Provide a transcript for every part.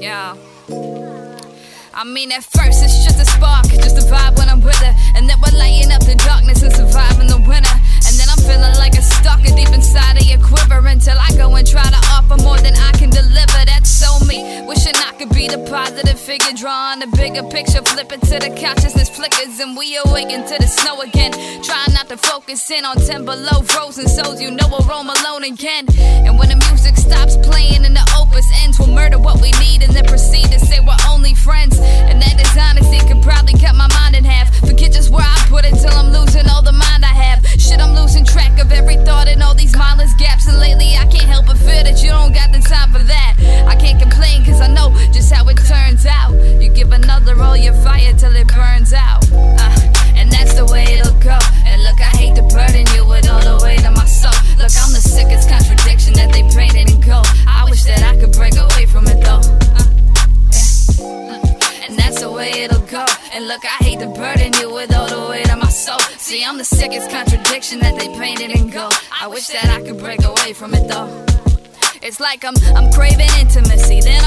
Yeah. I mean, at first it's just a spark, just a vibe when I'm with her. And then we're lighting up the darkness and surviving the winter. Feeling like a stalker deep inside of your quiver until I go and try to offer more than I can deliver. That's so me. Wishing I could be the positive figure, drawing the bigger picture, flipping to the consciousness flickers, and we awaken to the snow again. Trying not to focus in on 10 below frozen souls, you know we'll roam alone again. And when the music stops playing and the opus ends, we'll murder what we need and then proceed to say we're only friends. And that dishonesty could probably cut my mind in half. Forget just where I put it till I'm losing all the mind I have. Shit, I'm losing track of every thought and all these mindless gaps. And lately I can't help but feel that you don't got the time for that. I can't complain cause I know just how it turns out. You give another all your fire till it burns out. Like I'm I'm craving intimacy, then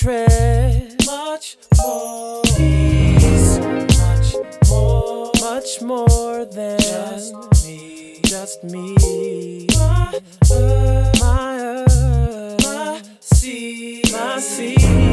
hatred, much more. Peace, much more, much more than just me, just me. My earth, my earth, my sea, my sea.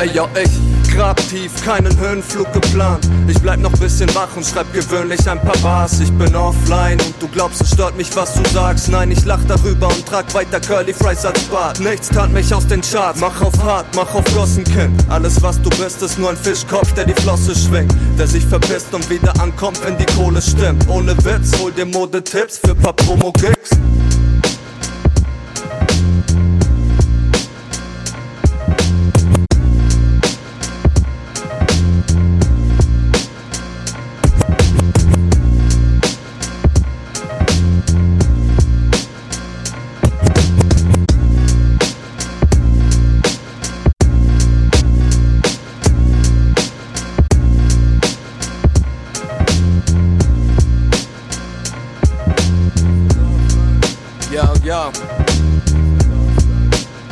Ey, yo, ich grab tief, keinen Höhenflug geplant. Ich bleib noch bisschen wach und schreib gewöhnlich ein paar Bars. Ich bin offline und du glaubst, es stört mich, was du sagst. Nein, ich lach darüber und trag weiter Curly Fries als Bart. Nichts tat mich aus den Charts. Mach auf hart, mach auf Gossenkind. Alles, was du bist, ist nur ein Fischkopf, der die Flosse schwingt. Der sich verpisst und wieder ankommt, wenn die Kohle stimmt. Ohne Witz, hol dir Modetipps für paar Promo-Gigs.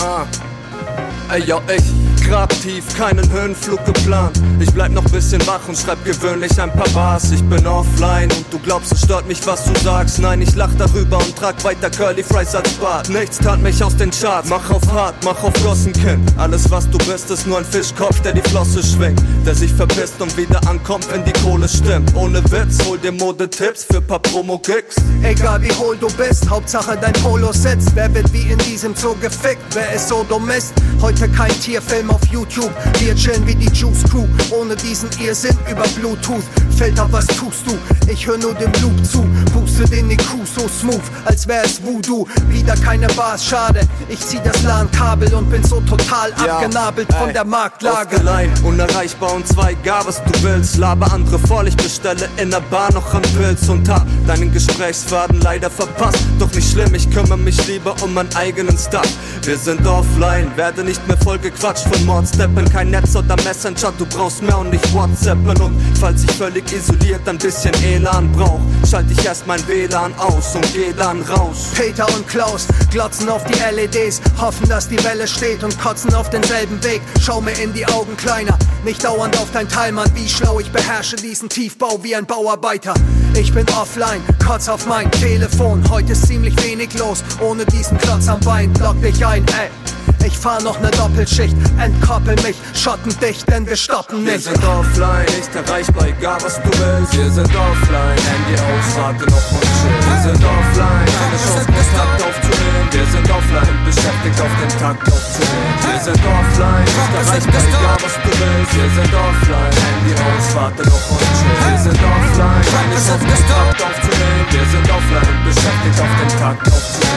up. Hey yo, hey. Grab tief, keinen Höhenflug geplant. Ich bleib noch bisschen wach und schreib gewöhnlich ein paar Bars. Ich bin offline und du glaubst, es stört mich, was du sagst. Nein, ich lach darüber und trag weiter Curly Fries als Bart. Nichts tat mich aus den Charts. Mach auf hart, mach auf Gossenkind. Alles, was du bist, ist nur ein Fischkopf, der die Flosse schwingt. Der sich verpisst und wieder ankommt, wenn die Kohle stimmt. Ohne Witz, hol dir Modetipps für paar Promo-Kicks. Egal wie hohl du bist, Hauptsache dein Polo sitzt. Wer wird wie in diesem Zoo gefickt? Wer ist so dumm ist? Heute kein Tierfilm auf YouTube. Wir chillen wie die Juice Crew. Ohne diesen Irrsinn über Bluetooth. Filter, was tust du? Ich hör nur dem Loop zu. Puste den IQ so smooth, als wär es Voodoo. Wieder keine Bars, schade. Ich zieh das LAN-Kabel und bin so total Ja, abgenabelt von ey, der Marktlage. Ausgeleihen, unerreichbar und zwei, gar was du willst. Laber andere vor, ich bestelle in der Bar noch am Pilz und hab deinen Gesprächsfaden leider verpasst. Doch nicht schlimm, ich kümmere mich lieber um meinen eigenen Stuff. Wir sind offline, werde nicht mehr voll gequatscht von Mordsteppen. Kein Netz oder Messenger, du brauchst mehr und nicht WhatsAppen. Und falls ich völlig isoliert ein bisschen Elan brauch, schalte ich erst mein WLAN aus und geh dann raus. Peter und Klaus glotzen auf die LEDs, hoffen, dass die Welle steht und kotzen auf denselben Weg. Schau mir in die Augen, Kleiner, nicht dauernd auf dein Teil, Mann. Wie schlau, ich beherrsche diesen Tiefbau wie ein Bauarbeiter. Ich bin offline, kotz auf mein Telefon. Heute ist ziemlich wenig los, ohne diesen Klotz am Bein. Lock dich ein, ey. Ich fahr noch ne Doppelschicht, entkoppel mich, schottendicht, denn wir stoppen Wir nicht. sind offline, nicht erreichbar, egal was du willst. Wir sind offline, Handy aus, warte noch und chill. Wir sind offline, keine Chance, Kontakt aufzunehmen. Wir sind offline, beschäftigt auf den Takt aufzunehmen. Wir sind offline, nicht erreichbar, egal was du willst. Wir sind offline, Handy aus, warte noch und chill. Wir sind offline, keine Chance, Kontakt aufzunehmen. Wir sind offline, beschäftigt auf den Takt aufzunehmen.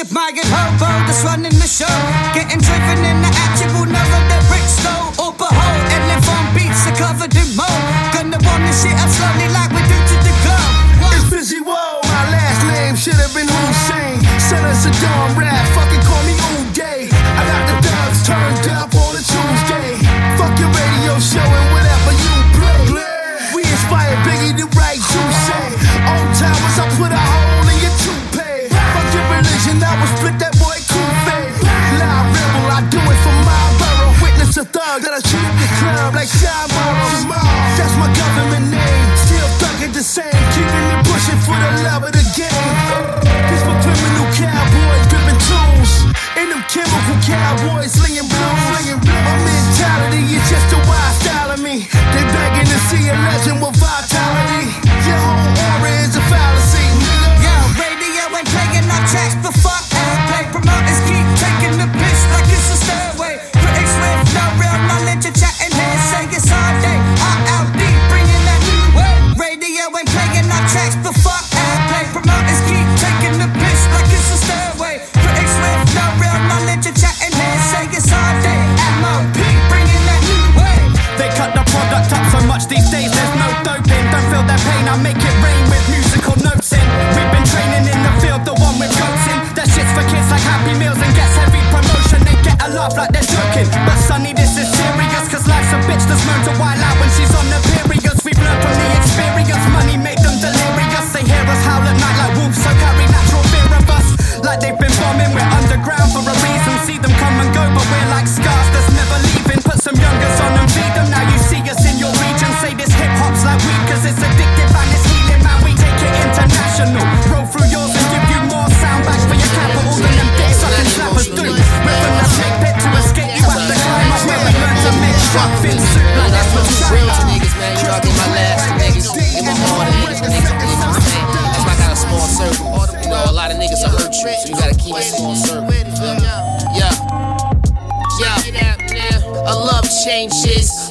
The admired hobo that's running the show. Getting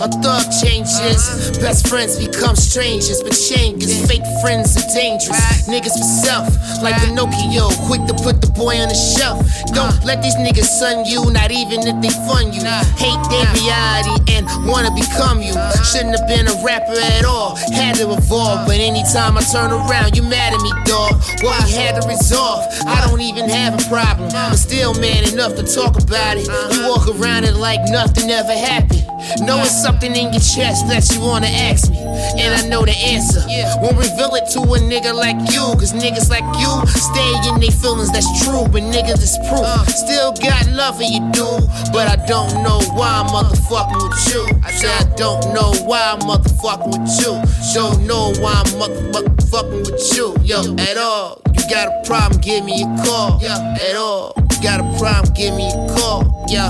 a thug changes. Best friends become strangers, but changes. Fake friends are dangerous. Niggas for self, like Pinocchio, quick to put the boy on the shelf. Don't uh. let these niggas son you, not even if they fund you. Hate their reality and wanna become you. Uh-huh. Shouldn't have been a rapper at all, had to evolve. But anytime I turn around, you mad at me, dog. What we had to resolve, I uh-huh. don't even have a problem. I'm uh-huh. still man enough to talk about it. You walk around it like nothing ever happened. Knowing something in your chest that you wanna ask me, and I know the answer. Won't reveal it to a nigga like you, cause niggas like you stay in their feelings, that's true, but niggas is proof. Uh. Still got love for you, dude, but I don't know why I'm motherfucking with you. I said I don't know why I'm motherfucking with you. Don't know why I'm motherfucking with you, yo, at all. You got a problem, give me a call, at all. You got a problem, give me a call, yo,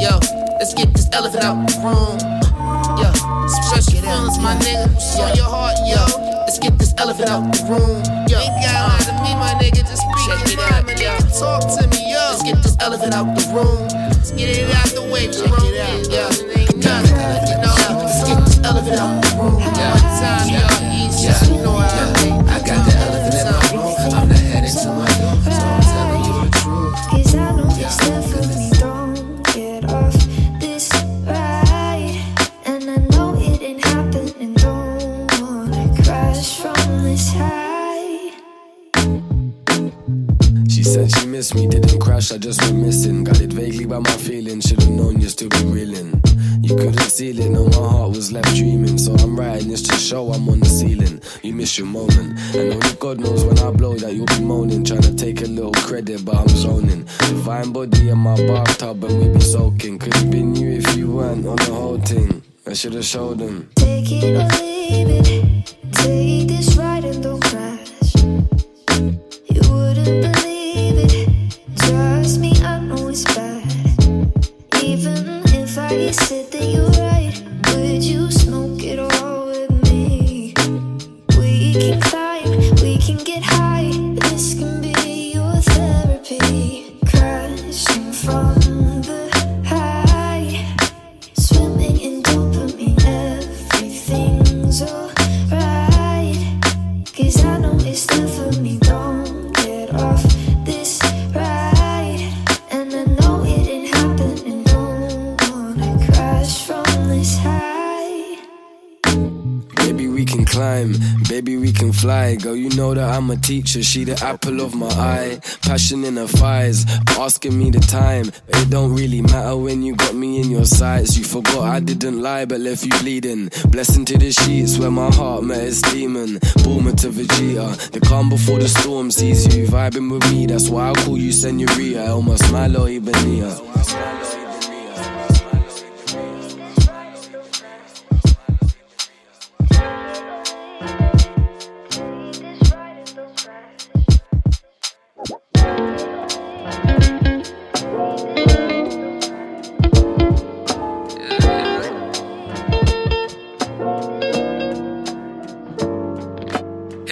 yo. Let's get this elephant out the room. Yeah, express your feelings, my nigga. What's on your heart, yo? Let's get this elephant out the room. Yo, ain't got to me, my nigga. Just speak it out, nigga. Talk to me, yo. Let's get this elephant out the room. Let's get it out the way, Check it out, yo. Ain't nothing, you know. Let's get this elephant out the room. Yeah. One time, yo, easy. You know how I. I got the elephant in my room. I'm not headed to my said she missed me, didn't crash, I just went missing. Got it vaguely by my feelings, should've known you'd still be reeling. You couldn't seal it, no, my heart was left dreaming. So I'm writing this to show I'm on the ceiling. You miss your moment, and only God knows when I blow that you'll be moaning. Trying to take a little credit, but I'm zoning. Divine body in my bathtub, and we be soaking. Could've been you if you weren't on the whole thing. I should've showed them. Take it or leave it. Take this fly. Girl, oh, you know that I'm a teacher, she the apple of my eye. Passion in her thighs, asking me the time. It don't really matter when you got me in your sights. You forgot I didn't lie, but left you bleeding. Blessing to the sheets where my heart met its demon. Bulma to Vegeta, the calm before the storm sees you. Vibing with me, that's why I call you Senorita. El más malo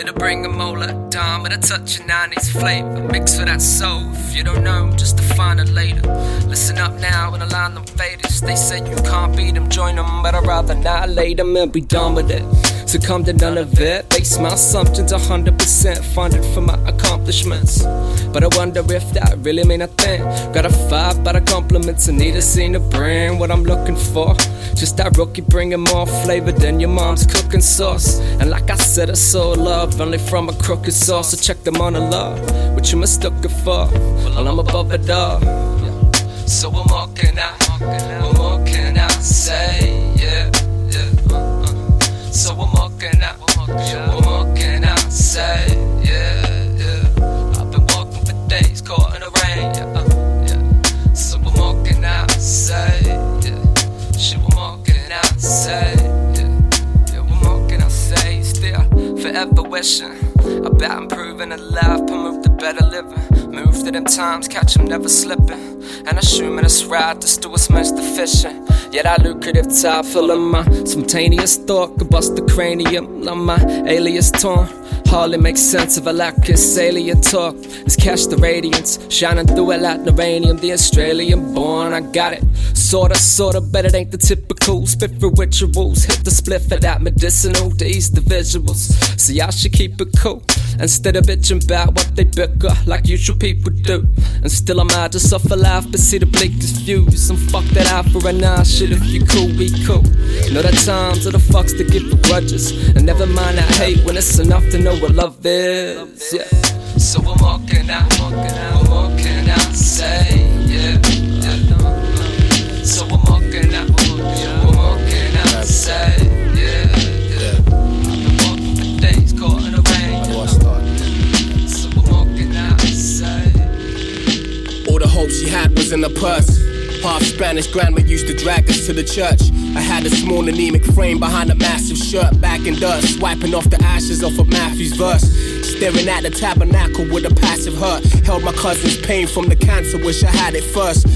to bring a molar down with a touch of 90s flavor. Mix with that soul. If you don't know, just define it later. Listen up now and align them faders. They say you can't beat them, join them, but I'd rather annihilate them and be done with it. Succumb to none of it. Base my assumptions 100% funded for my accomplishments. But I wonder if that really mean a thing. Got a vibe by the compliments and need a scene to bring what I'm looking for. Just that rookie bringing more flavor than your mom's cooking sauce. And like I said, I saw love only from a crooked source. So check the monologue, what you mistook it for. Well, I'm above it all. So what more can I, what more can I say? Yeah, yeah. uh, uh. So what say? Yeah, yeah. What more can I say? Still forever wishing. about improving a life, promote the better living. Move to them times, catch 'em never slipping. And assuming it's right, to do what's most efficient. Yet that lucrative top filling my spontaneous thought could bust the cranium. Like my alias torn. Hardly makes sense if I lack this alien talk. It's catch the radiance, shining through it like uranium. The Australian born, I got it. Sorta, sorta, but it ain't the typical. Spit for rituals, hit the split for that medicinal. These the visuals, so y'all should keep it cool. Instead of bitching about what they bicker, like usual people do. And still I'm out to suffer life, but see the bleakest views. And fuck that out for a nah, shit if you cool, we cool. Know that times are the fucks to give the grudges. And never mind that hate when it's enough to know what love is. Yeah. So I'm walking out, walking out, walking out, say, Spanish grandma used to drag us to the church. I had a small anemic frame behind a massive shirt, back in dust, wiping off the ashes off of Matthew's verse. Staring at the tabernacle with a passive hurt. Held my cousin's pain from the cancer, wish I had it first.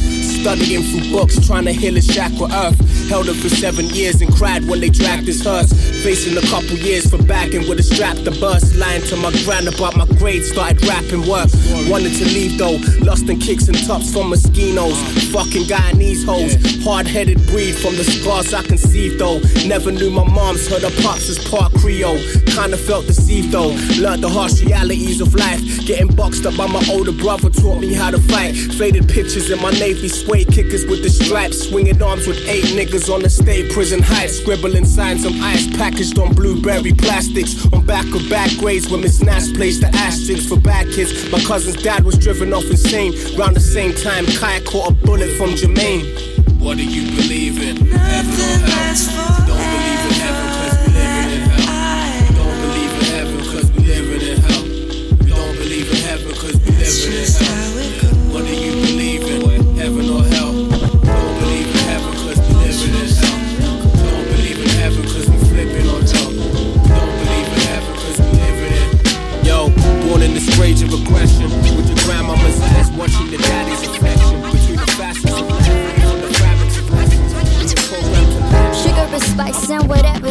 Studying through books, trying to heal his chakra earth. Held him for seven years and cried when they dragged his hearse. Facing a couple years for backing with a strap to bust. Lying to my gran about my grades, started rapping work. Wanted to leave though, lost in kicks and tops from mosquitoes. Fucking Guyanese hoes, hard headed breed from the scars I conceived though. Never knew my mom's heard her pops as part Creole. Kinda felt deceived though, learned the harsh realities of life. Getting boxed up by my older brother taught me how to fight. Faded pictures in my Navy suede kickers with the stripes. Swinging arms with eight niggas on the state prison heights. Scribbling signs on ice packaged on blueberry plastics. On back of back grades when Miss Nash placed the asterisks for bad kids. My cousin's dad was driven off insane. Round the same time, Kai caught a bullet from Jermaine. What do you believe in? Heaven or hell?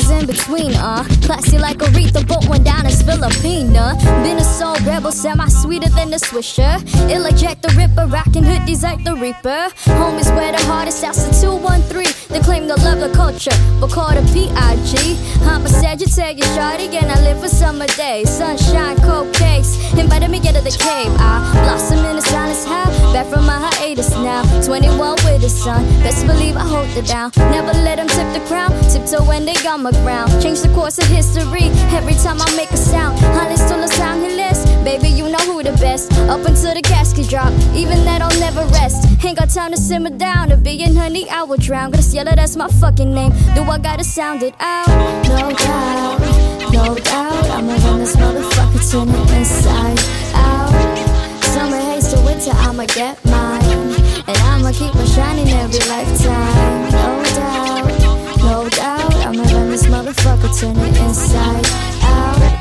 In between, uh. Classy like Aretha, but one down is Filipina. Been a soul rebel, semi sweeter than the Swisher. Ill Jack the Ripper, rocking hoodies like the Reaper. Home is where the to 213. Claim love the culture, but call the PIG. I'm a Sagittarius shawty, and I live for summer days. Sunshine, cold cakes. Invited me into the cave. I blossom in the silence, how? Back from my hiatus now. 21 with the sun. Best believe I hold it down. Never let them tip the crown. Tiptoe when they on my ground. Change the course of history every time I make a sound. Honest to the sound list. Baby, you know who the best. Up until the casket drop. Even that I'll never rest. Ain't got time to simmer down. A billion honey, I will drown. Gonna yell that's my fucking name. Do I gotta sound it out? No doubt, no doubt. I'ma run this motherfucker turn it inside out. Summer haze to winter, I'ma get mine. And I'ma keep on shining every lifetime. No doubt, no doubt. I'ma run this motherfucker turn it inside out.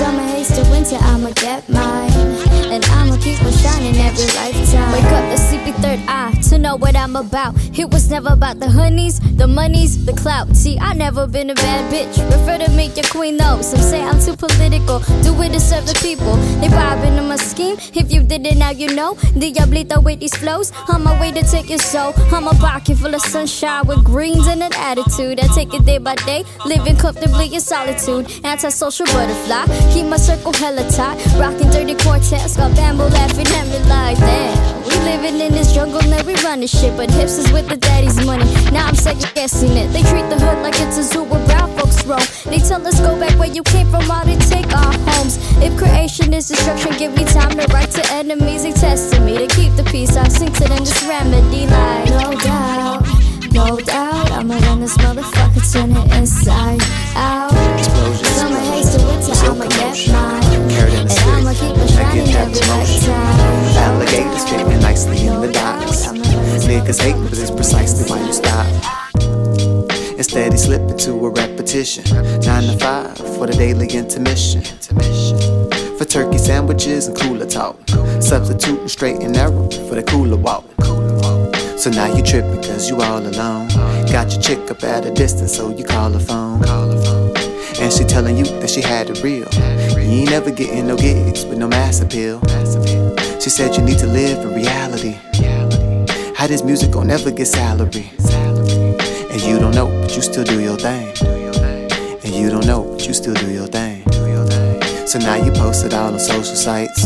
Summer haze to winter, I'ma get mine. And I'ma keep on shining every lifetime. Wake up the sleepy third eye to know what I'm about. It was never about the honeys, the monies, the clout. See, I never been a bad bitch. Prefer to make your queen though. Some say I'm too political. Do it to serve the people. They vibing on my scheme. If you didn't, now you know. Diablito with these flows. On my way to take your soul. I'm a pocket full of sunshine with greens and an attitude. I take it day by day, living comfortably in solitude. Antisocial butterfly. Keep my circle hella tight. Rocking dirty quartets. Got bamboo laughing me like that. We living in this jungle, now we run this shit. But hips is with the daddy's money. Now I'm second guessing it. They treat the hood like it's a zoo where brown folks roam. They tell us go back where you came from while they take our homes. If creation is destruction, give me time to write to enemies. They testing me to keep the peace. I sing to them this remedy like no doubt, no doubt. I'ma run this motherfucker, turn it inside out. Summer haze to winter, I'ma get mine. And I'ma keep on shining every lifetime. Alligators swimming nicely in the docks. Niggas hate, but it's precisely why you stop. Instead, he slip into a repetition. Nine to five for the daily intermission. For turkey sandwiches and cooler talk. Substituting straight and narrow for the cooler walk. So now you tripping cause you all alone. got your chick up at a distance, so you call her phone. And she telling you that she had it real. You ain't never getting no gigs with no mass appeal. She said you need to live in reality. How this music gon' never get salary? And you don't know, but you still do your thing. And you don't know, but you still do your thing. So now you post it all on social sites.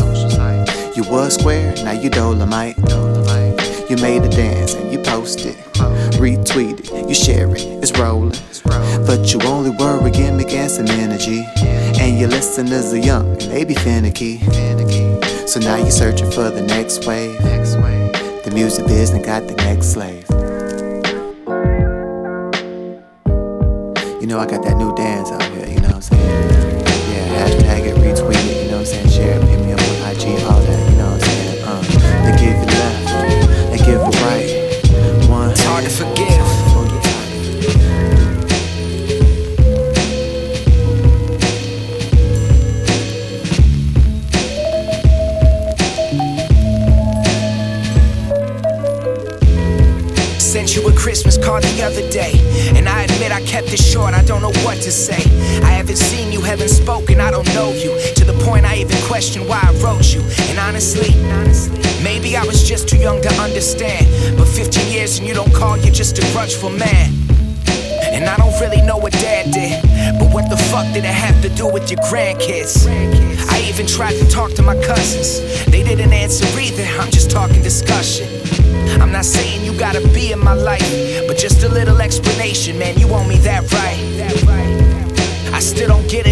You was square, now you Dolemite. You made a dance and you post it. Retweet it, you share it, it's rolling. But you only a gimmick and some energy. And your listeners are young and they be finicky. So now you're searching for the next wave. The music business got the next slave. You know I got that new dance out here, you know what I'm saying? Yeah, hashtag it, retweet it, you know what I'm saying? Share it, hit me up on IG, all that, you know what I'm saying? Uh, they give it short. I don't know what to say. I haven't seen you, haven't spoken, I don't know you. To the point I even question why I wrote you. And honestly, maybe I was just too young to understand. But 15 years and you don't call, you're just a grudgeful man. And I don't really know what dad did. But what the fuck did it have to do with your grandkids? I even tried to talk to my cousins. They didn't answer either. I'm just talking discussion. I'm not saying you gotta be in my life, but just a little explanation, man. You want me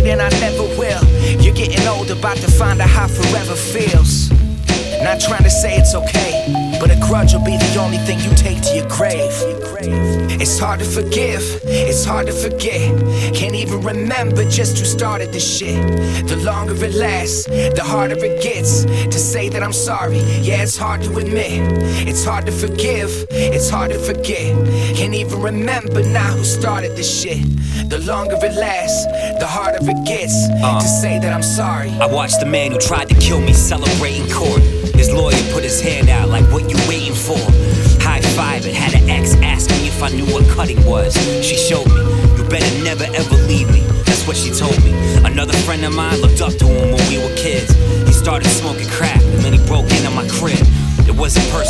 and I never will. You're getting old, about to find out how forever feels. Not trying to say it's okay, grudge will be the only thing you take to your grave. It's hard to forgive, it's hard to forget. Can't even remember just who started this shit. The longer it lasts, the harder it gets to say that I'm sorry. Yeah, it's hard to admit. It's hard to forgive, it's hard to forget. Can't even remember now who started this shit. The longer it lasts, the harder it gets uh. to say that I'm sorry. I watched the man who tried to kill me celebrate in court. His lawyer put his hand out like, what you waiting for? High five it, had an ex ask me if I knew what cutting was. She showed me, you better never ever leave me. That's what she told me. Another friend of mine looked up to him when we were kids. He started smoking crack and then he broke into my crib. It wasn't personal,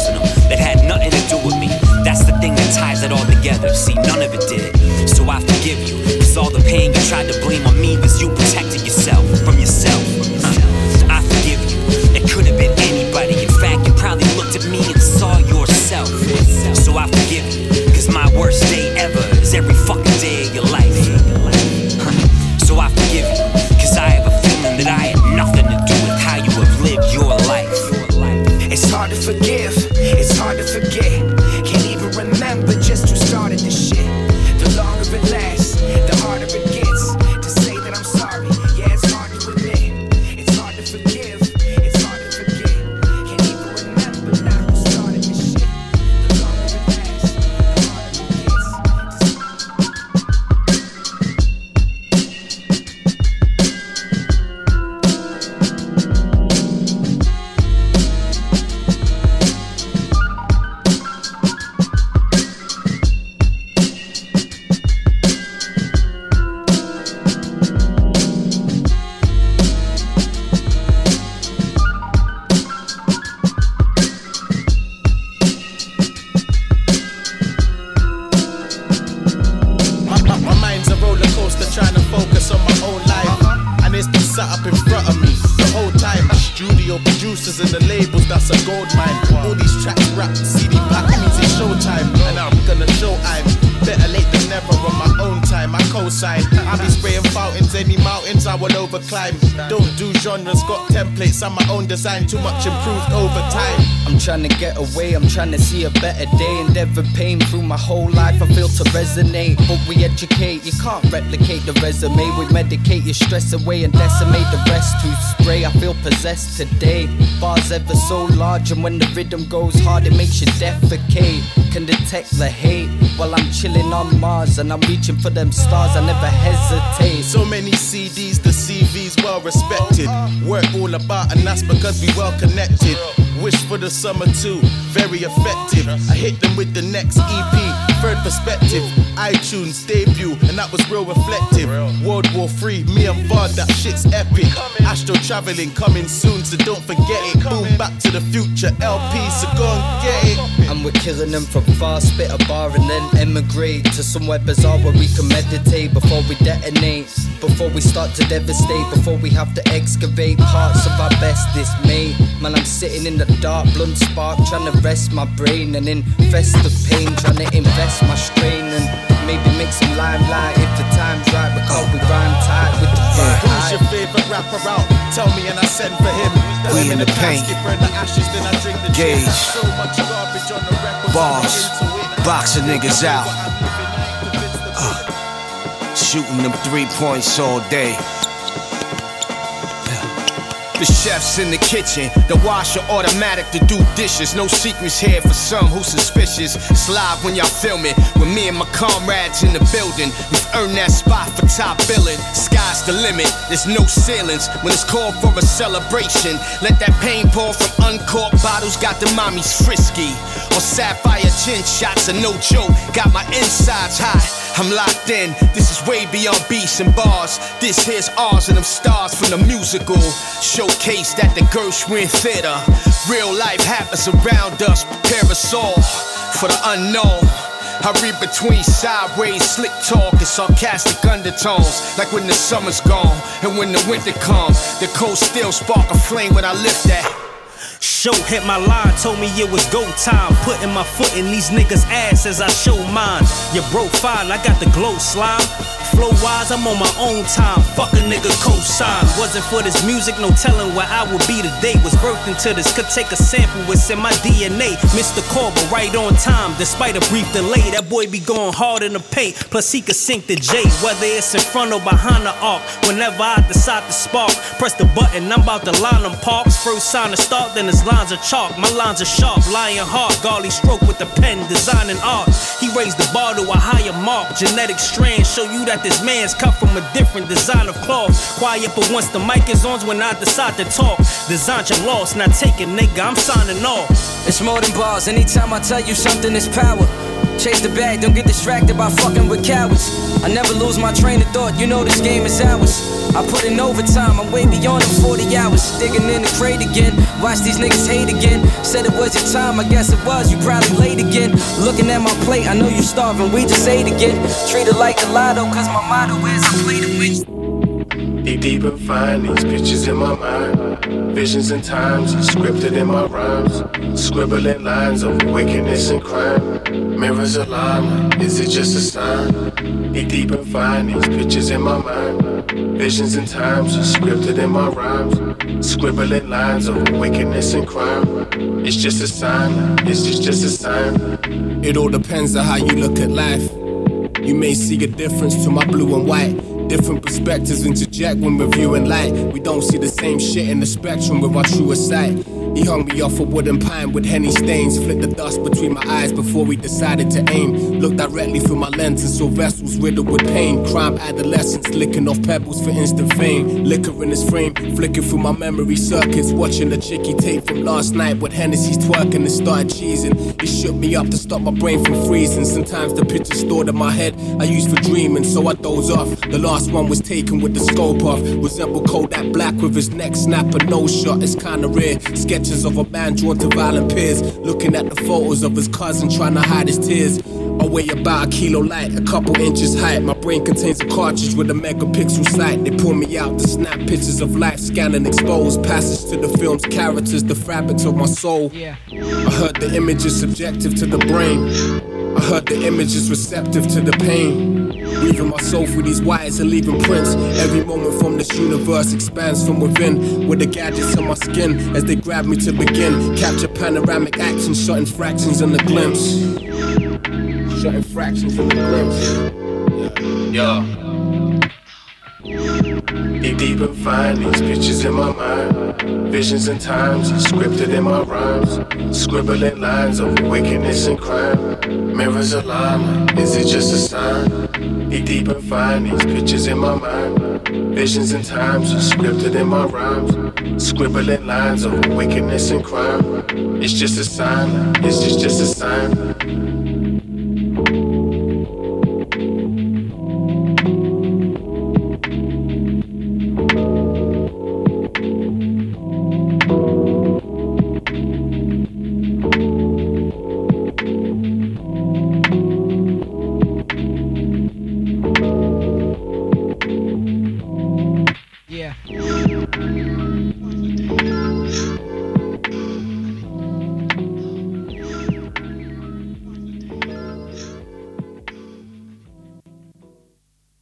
design. Too much improved over time. I'm trying to get away, I'm trying to see a better day. Endeavor pain through my whole life, I feel to resonate. But we educate, you can't replicate the resume. We medicate your stress away and decimate the rest. To spray, I feel possessed today. Bars ever so large, and when the rhythm goes hard, it makes you defecate. can detect the hate while I'm chilling on Mars and I'm reaching for them stars. I never hesitate. So many CDs, the CV's well respected. Work all about, and that's because we well connected. Wish for the summer too, very effective. I hit them with the next EP, third perspective. iTunes debut, and that was real reflective. World War 3, me and Vard, that shit's epic. Astro traveling coming soon, so don't forget it. Boom, back to the future LP, so go and get it. And we're killing them from far, spit a bar and then emigrate to somewhere bizarre where we can meditate before we detonate. Before we start to devastate, before we have to excavate parts of our bestest mate. Man, I'm sitting in the dark, blunt spark, trying to rest my brain and infest the pain, trying to invest my strain and maybe make some limelight if the time's right. Because we rhyme tight with the third Who's your favorite rapper out? Tell me and I send for him. We in the paint. the ashes, then I drink the gin. Gauge. So on the. Bars, boxing niggas out. Uh, shooting them three points all day. The chef's in the kitchen, the washer automatic to do dishes. No secrets here for some who suspicious. It's live when y'all filming. With me and my comrades in the building. We've earned that spot for top billing. Sky's the limit, there's no ceilings. When it's called for a celebration, let that pain pour from uncorked bottles. Got the mommies frisky. Or sapphire chin shots are no joke. Got my insides hot. I'm locked in. This is way beyond beats and bars. This here's ours and them stars from the musical. Showcase at the Gershwin Theater. Real life happens around us. Prepare us all for the unknown. I read between sideways, slick talk, and sarcastic undertones. Like when the summer's gone and when the winter comes, the cold still spark a flame when I lift that. Show hit my line, told me it was go time. Putting my foot in these niggas' ass as I show mine. You broke fine, I got the glow slime. Flow wise, I'm on my own time. Fuck a nigga cosign. Wasn't for this music, no telling where I would be today. Was birthed into this, could take a sample, it's in my DNA. Mr. Corber, right on time, despite a brief delay. That boy be going hard in the paint, plus he could sink the J. Whether it's in front or behind the arc. Whenever I decide to spark, press the button, I'm about to line them parks. First sign to start, then his lines are chalk. My lines are sharp, lion hard. Garly stroke with the pen, designing art. He raised the bar to a higher mark. Genetic strands show you that this man's cut from a different design of cloth. Quiet, but once the mic is on, when I decide to talk. Design your loss, not taking nigga, I'm signing off. It's more than bars. Anytime I tell you something, it's power. Chase the bag, don't get distracted by fucking with cowards. I never lose my train of thought, you know this game is ours. I put in overtime, I'm way beyond them 40 hours. Digging in the crate again, watch these niggas hate again. Said it was your time, I guess it was, you probably late again. Looking at my plate, I know you starving, we just ate again. Treat it like a lotto, cause my motto is I play to win. Deep, deep and fine, these pictures in my mind. Visions and times, scripted in my rhymes. Scribbling lines of wickedness and crime. Mirrors align, is it just a sign? Deep, deep and fine, these pictures in my mind. Visions and times, scripted in my rhymes. Scribbling lines of wickedness and crime. It's just a sign, it's just, just a sign. It all depends on how you look at life. You may see a difference to my blue and white. Different perspectives interject when reviewing light. We don't see the same shit in the spectrum with our truest sight. He hung me off a wooden pine with henny stains. Flicked the dust between my eyes before we decided to aim. Looked directly through my lens and saw vessels riddled with pain. Crime adolescents licking off pebbles for instant fame. Liquor in his frame, flicking through my memory circuits. Watching the chicky tape from last night with Hennessy's twerking and started cheesing. It shook me up to stop my brain from freezing. Sometimes the pictures stored in my head I use for dreaming, so I doze off. The last one was taken with the scope off. Resemble Kodak Black with his neck snap a no shot. It's kinda rare. Sketches of a man drawn to violent peers. Looking at the photos of his cousin trying to hide his tears. I weigh about a kilo light, a couple inches height. My brain contains a cartridge with a megapixel sight. They pull me out to snap pictures of life, scan and expose passage to the film's characters, the fabrics of my soul. I heard the image is subjective to the brain. I heard the image is receptive to the pain. Weaving my soul through these wires and leaving prints. Every moment from this universe expands from within. With the gadgets on my skin as they grab me to begin. Capture panoramic action, shot in fractions in the glimpse. Shot in fractions in the glimpse. Yeah. Deep, deep and fine, these pictures in my mind. Visions and times, scripted in my rhymes. Scribbling lines of wickedness and crime. Mirrors align, is it just a sign? He deep and fine, these pictures in my mind. Visions and times, are scripted in my rhymes. Scribbling lines of wickedness and crime. It's just a sign, it's just, just a sign.